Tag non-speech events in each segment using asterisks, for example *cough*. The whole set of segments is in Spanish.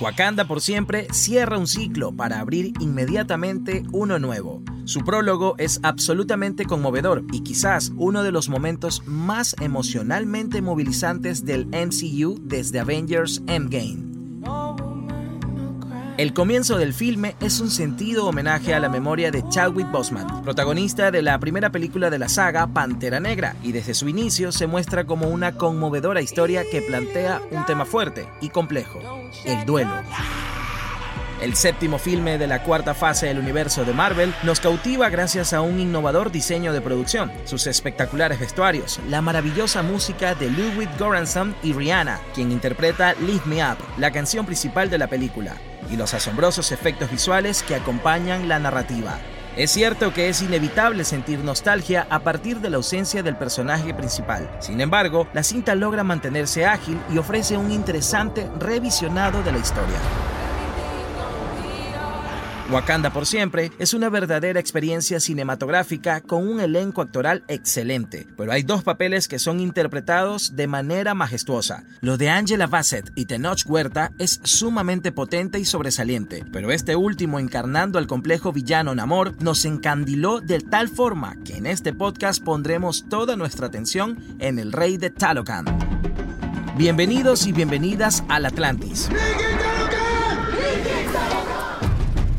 Wakanda por siempre cierra un ciclo para abrir inmediatamente uno nuevo. Su prólogo es absolutamente conmovedor y quizás uno de los momentos más emocionalmente movilizantes del MCU desde Avengers Endgame. El comienzo del filme es un sentido homenaje a la memoria de Chadwick Boseman, protagonista de la primera película de la saga Pantera Negra, y desde su inicio se muestra como una conmovedora historia que plantea un tema fuerte y complejo, el duelo. El séptimo filme de la cuarta fase del universo de Marvel nos cautiva gracias a un innovador diseño de producción, sus espectaculares vestuarios, la maravillosa música de Ludwig Göransson y Rihanna, quien interpreta Lift Me Up, la canción principal de la película, y los asombrosos efectos visuales que acompañan la narrativa. Es cierto que es inevitable sentir nostalgia a partir de la ausencia del personaje principal. Sin embargo, la cinta logra mantenerse ágil y ofrece un interesante revisionado de la historia. Wakanda por siempre es una verdadera experiencia cinematográfica con un elenco actoral excelente, pero hay dos papeles que son interpretados de manera majestuosa. Lo de Angela Bassett y Tenoch Huerta es sumamente potente y sobresaliente, pero este último encarnando al complejo villano Namor nos encandiló de tal forma que en este podcast pondremos toda nuestra atención en el rey de Talocan. Bienvenidos y bienvenidas al Atlantis.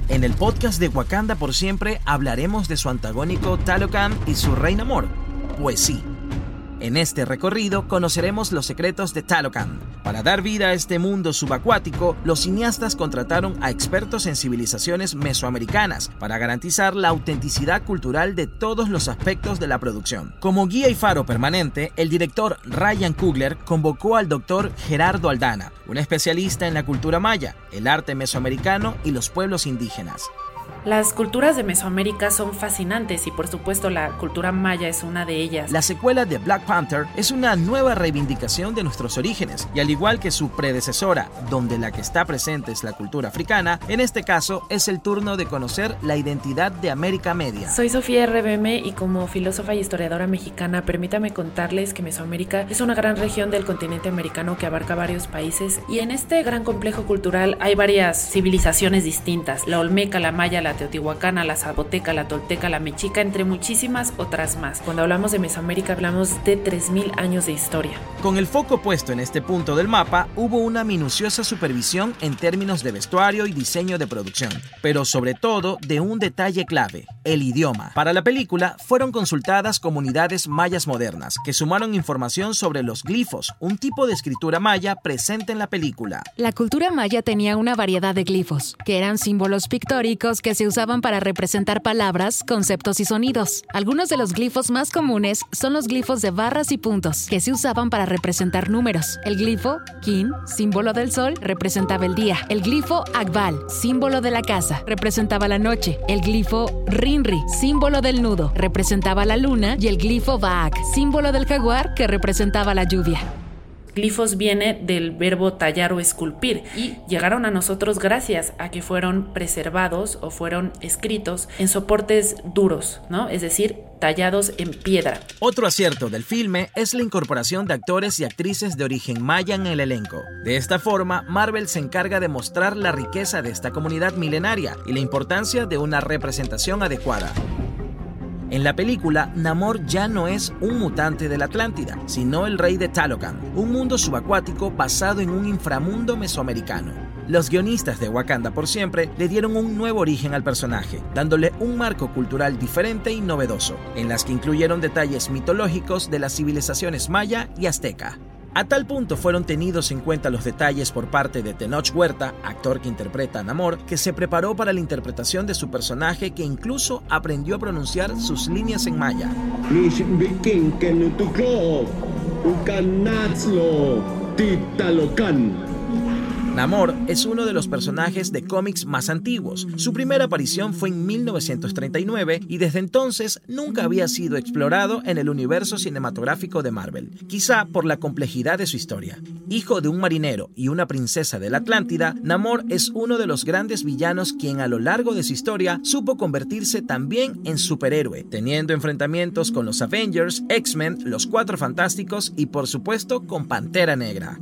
En el podcast de Wakanda por siempre hablaremos de su antagónico Talocan y su reina amor. Pues sí. En este recorrido conoceremos los secretos de Talocan. Para dar vida a este mundo subacuático, los cineastas contrataron a expertos en civilizaciones mesoamericanas para garantizar la autenticidad cultural de todos los aspectos de la producción. Como guía y faro permanente, el director Ryan Coogler convocó al doctor Gerardo Aldana, un especialista en la cultura maya, el arte mesoamericano y los pueblos indígenas. Las culturas de Mesoamérica son fascinantes y por supuesto la cultura maya es una de ellas. La secuela de Black Panther es una nueva reivindicación de nuestros orígenes y al igual que su predecesora, donde la que está presente es la cultura africana, en este caso es el turno de conocer la identidad de América Media. Soy Sofía RBM y como filósofa y historiadora mexicana, permítame contarles que Mesoamérica es una gran región del continente americano que abarca varios países y en este gran complejo cultural hay varias civilizaciones distintas, la olmeca, la maya, la teotihuacana, la zapoteca, la tolteca, la mexica, entre muchísimas otras más. Cuando hablamos de Mesoamérica hablamos de 3.000 años de historia. Con el foco puesto en este punto del mapa, hubo una minuciosa supervisión en términos de vestuario y diseño de producción, pero sobre todo de un detalle clave, el idioma. Para la película fueron consultadas comunidades mayas modernas, que sumaron información sobre los glifos, un tipo de escritura maya presente en la película. La cultura maya tenía una variedad de glifos, que eran símbolos pictóricos que se usaban para representar palabras, conceptos y sonidos. Algunos de los glifos más comunes son los glifos de barras y puntos, que se usaban para representar números. El glifo Kin, símbolo del sol, representaba el día. El glifo Akbal, símbolo de la casa, representaba la noche. El glifo Rinri, símbolo del nudo, representaba la luna. Y el glifo Baak, símbolo del jaguar, que representaba la lluvia. Glifos viene del verbo tallar o esculpir y llegaron a nosotros gracias a que fueron preservados o fueron escritos en soportes duros, ¿no? Es decir, tallados en piedra. Otro acierto del filme es la incorporación de actores y actrices de origen maya en el elenco. De esta forma, Marvel se encarga de mostrar la riqueza de esta comunidad milenaria y la importancia de una representación adecuada. En la película, Namor ya no es un mutante de la Atlántida, sino el rey de Talocan, un mundo subacuático basado en un inframundo mesoamericano. Los guionistas de Wakanda por siempre le dieron un nuevo origen al personaje, dándole un marco cultural diferente y novedoso, en las que incluyeron detalles mitológicos de las civilizaciones maya y azteca. A tal punto fueron tenidos en cuenta los detalles por parte de Tenoch Huerta, actor que interpreta a Namor, que se preparó para la interpretación de su personaje que incluso aprendió a pronunciar sus líneas en maya. Namor es uno de los personajes de cómics más antiguos. Su primera aparición fue en 1939 y desde entonces nunca había sido explorado en el universo cinematográfico de Marvel, quizá por la complejidad de su historia. Hijo de un marinero y una princesa de la Atlántida, Namor es uno de los grandes villanos quien a lo largo de su historia supo convertirse también en superhéroe, teniendo enfrentamientos con los Avengers, X-Men, los Cuatro Fantásticos y por supuesto con Pantera Negra.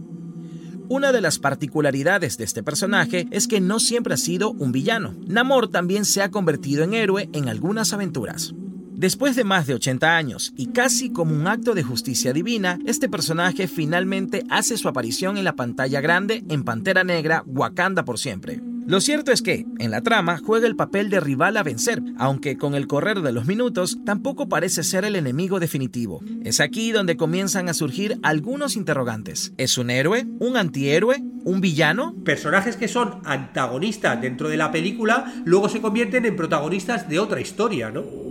Una de las particularidades de este personaje es que no siempre ha sido un villano. Namor también se ha convertido en héroe en algunas aventuras. Después de más de 80 años y casi como un acto de justicia divina, este personaje finalmente hace su aparición en la pantalla grande en Pantera Negra, Wakanda por siempre. Lo cierto es que, en la trama, juega el papel de rival a vencer, aunque con el correr de los minutos tampoco parece ser el enemigo definitivo. Es aquí donde comienzan a surgir algunos interrogantes. ¿Es un héroe? ¿Un antihéroe? ¿Un villano? Personajes que son antagonistas dentro de la película luego se convierten en protagonistas de otra historia, ¿no?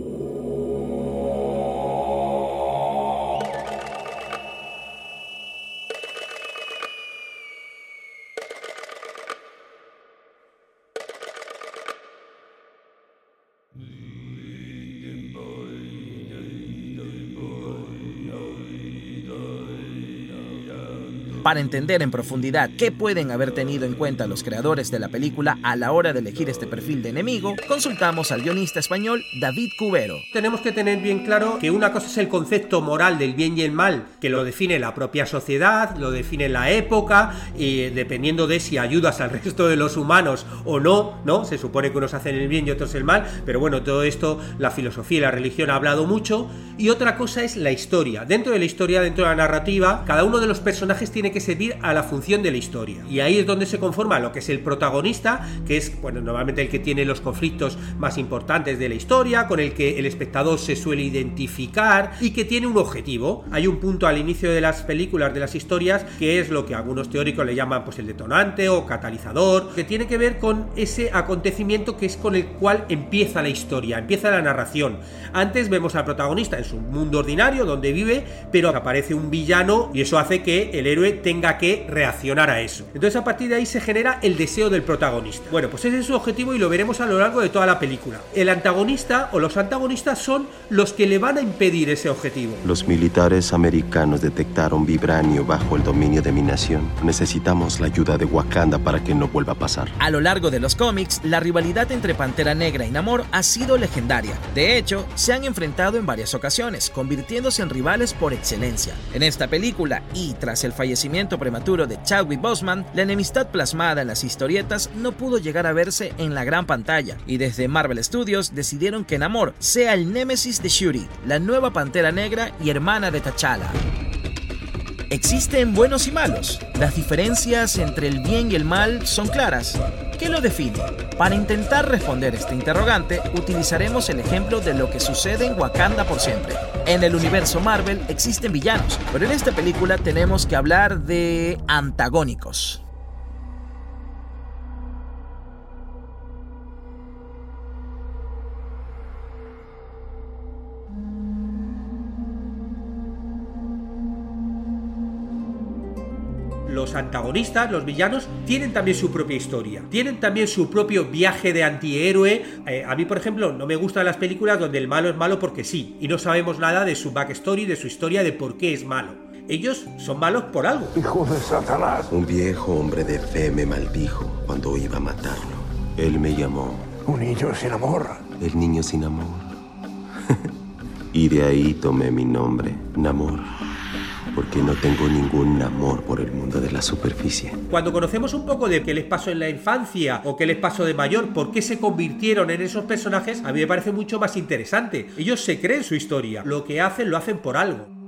Para entender en profundidad qué pueden haber tenido en cuenta los creadores de la película a la hora de elegir este perfil de enemigo, consultamos al guionista español David Cubero. Tenemos que tener bien claro que una cosa es el concepto moral del bien y el mal, que lo define la propia sociedad, lo define la época, y dependiendo de si ayudas al resto de los humanos o no, ¿no? Se supone que unos hacen el bien y otros el mal, pero bueno, todo esto la filosofía y la religión ha hablado mucho. Y otra cosa es la historia. Dentro de la historia, dentro de la narrativa, cada uno de los personajes tiene que servir a la función de la historia. Y ahí es donde se conforma lo que es el protagonista, que es, bueno, normalmente el que tiene los conflictos más importantes de la historia, con el que el espectador se suele identificar y que tiene un objetivo. Hay un punto al inicio de las películas, de las historias, que es lo que algunos teóricos le llaman pues el detonante o catalizador, que tiene que ver con ese acontecimiento que es con el cual empieza la historia, empieza la narración. Antes vemos al protagonista en su mundo ordinario donde vive, pero aparece un villano y eso hace que el héroe tenga que reaccionar a eso. Entonces a partir de ahí se genera el deseo del protagonista. Bueno, pues ese es su objetivo y lo veremos a lo largo de toda la película. El antagonista o los antagonistas son los que le van a impedir ese objetivo. Los militares americanos detectaron vibranio bajo el dominio de mi nación. Necesitamos la ayuda de Wakanda para que no vuelva a pasar. A lo largo de los cómics, la rivalidad entre Pantera Negra y Namor ha sido legendaria. De hecho, se han enfrentado en varias ocasiones, convirtiéndose en rivales por excelencia. En esta película y tras el fallecimiento prematuro de Chadwick Boseman, la enemistad plasmada en las historietas no pudo llegar a verse en la gran pantalla, y desde Marvel Studios decidieron que Namor sea el némesis de Shuri, la nueva Pantera Negra y hermana de T'Challa. ¿Existen buenos y malos? ¿Las diferencias entre el bien y el mal son claras? ¿Qué lo define? Para intentar responder este interrogante, utilizaremos el ejemplo de lo que sucede en Wakanda por siempre. En el universo Marvel existen villanos, pero en esta película tenemos que hablar de antagónicos. Los antagonistas, los villanos, tienen también su propia historia, tienen también su propio viaje de antihéroe. Eh, a mí, por ejemplo, no me gustan las películas donde el malo es malo porque sí, y no sabemos nada de su backstory, de su historia, de por qué es malo. Ellos son malos por algo. Hijo de Satanás. Un viejo hombre de fe me maldijo cuando iba a matarlo. Él me llamó. Un niño sin amor. El niño sin amor. *laughs* y de ahí tomé mi nombre, Namor porque no tengo ningún amor por el mundo de la superficie. Cuando conocemos un poco de qué les pasó en la infancia o qué les pasó de mayor, por qué se convirtieron en esos personajes, a mí me parece mucho más interesante. Ellos se creen su historia, lo que hacen lo hacen por algo.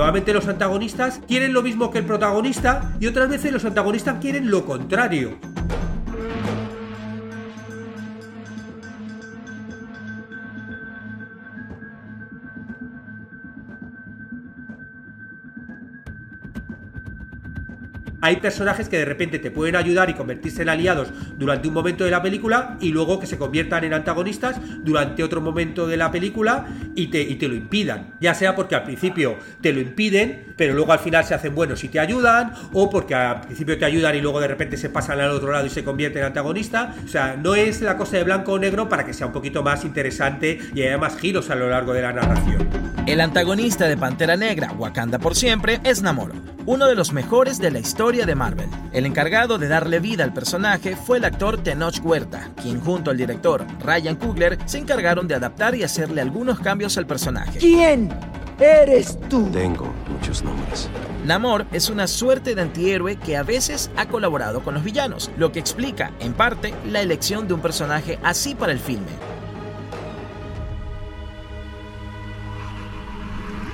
Nuevamente los antagonistas quieren lo mismo que el protagonista y otras veces los antagonistas quieren lo contrario. hay personajes que de repente te pueden ayudar y convertirse en aliados durante un momento de la película y luego que se conviertan en antagonistas durante otro momento de la película y te, y te lo impidan. Ya sea porque al principio te lo impiden, pero luego al final se hacen buenos y te ayudan, o porque al principio te ayudan y luego de repente se pasan al otro lado y se convierten en antagonistas. O sea, no es la cosa de blanco o negro para que sea un poquito más interesante y haya más giros a lo largo de la narración. El antagonista de Pantera Negra, Wakanda por siempre, es Namor uno de los mejores de la historia de Marvel. El encargado de darle vida al personaje fue el actor Tenoch Huerta, quien junto al director Ryan Coogler se encargaron de adaptar y hacerle algunos cambios al personaje. ¿Quién eres tú? Tengo muchos nombres. Namor es una suerte de antihéroe que a veces ha colaborado con los villanos, lo que explica, en parte, la elección de un personaje así para el filme.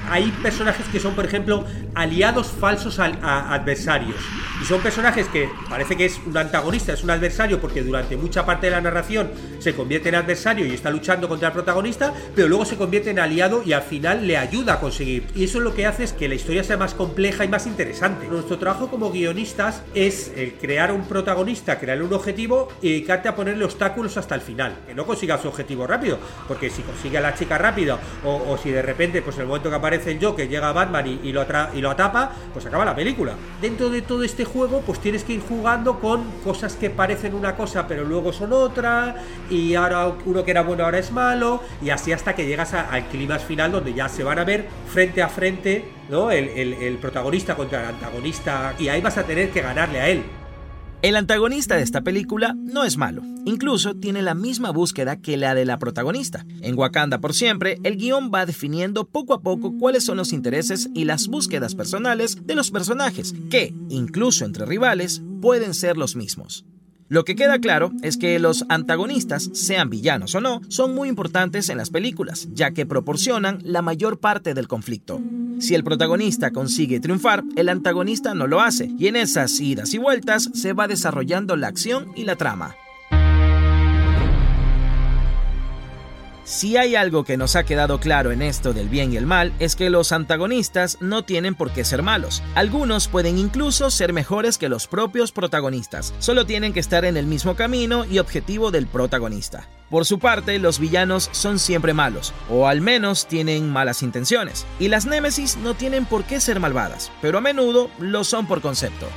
Hay personajes que son, por ejemplo, aliados falsos a, adversarios. Y son personajes que parece que es un antagonista, es un adversario, porque durante mucha parte de la narración se convierte en adversario y está luchando contra el protagonista, pero luego se convierte en aliado y al final le ayuda a conseguir. Y eso lo que hace es que la historia sea más compleja y más interesante. Nuestro trabajo como guionistas es el crear un protagonista, crear un objetivo y dedicarte a ponerle obstáculos hasta el final. Que no consiga su objetivo rápido, porque si consigue a la chica rápido o, o si de repente, pues en el momento que aparece el Joker, llega Batman y, lo y lo atapa, pues acaba la película. Dentro de todo este juego, pues tienes que ir jugando con cosas que parecen una cosa, pero luego son otra, y ahora uno que era bueno ahora es malo, y así hasta que llegas al clima final donde ya se van a ver frente a frente, ¿no? el protagonista contra el antagonista, y ahí vas a tener que ganarle a él. El antagonista de esta película no es malo, incluso tiene la misma búsqueda que la de la protagonista. En Wakanda por siempre, el guion va definiendo poco a poco cuáles son los intereses y las búsquedas personales de los personajes, que, incluso entre rivales, pueden ser los mismos. Lo que queda claro es que los antagonistas, sean villanos o no, son muy importantes en las películas, ya que proporcionan la mayor parte del conflicto. Si el protagonista consigue triunfar, el antagonista no lo hace, y en esas idas y vueltas se va desarrollando la acción y la trama. Si hay algo que nos ha quedado claro en esto del bien y el mal, es que los antagonistas no tienen por qué ser malos. Algunos pueden incluso ser mejores que los propios protagonistas, solo tienen que estar en el mismo camino y objetivo del protagonista. Por su parte, los villanos son siempre malos, o al menos tienen malas intenciones, y las némesis no tienen por qué ser malvadas, pero a menudo lo son por concepto.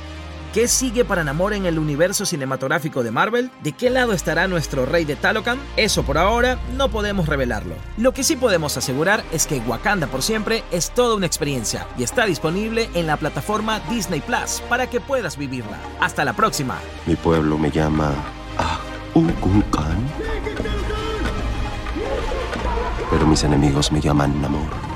¿Qué sigue para Namor en el universo cinematográfico de Marvel? ¿De qué lado estará nuestro rey de Talocan? Eso por ahora no podemos revelarlo. Lo que sí podemos asegurar es que Wakanda por siempre es toda una experiencia y está disponible en la plataforma Disney Plus para que puedas vivirla. Hasta la próxima. Mi pueblo me llama Khan. Pero mis enemigos me llaman Namor.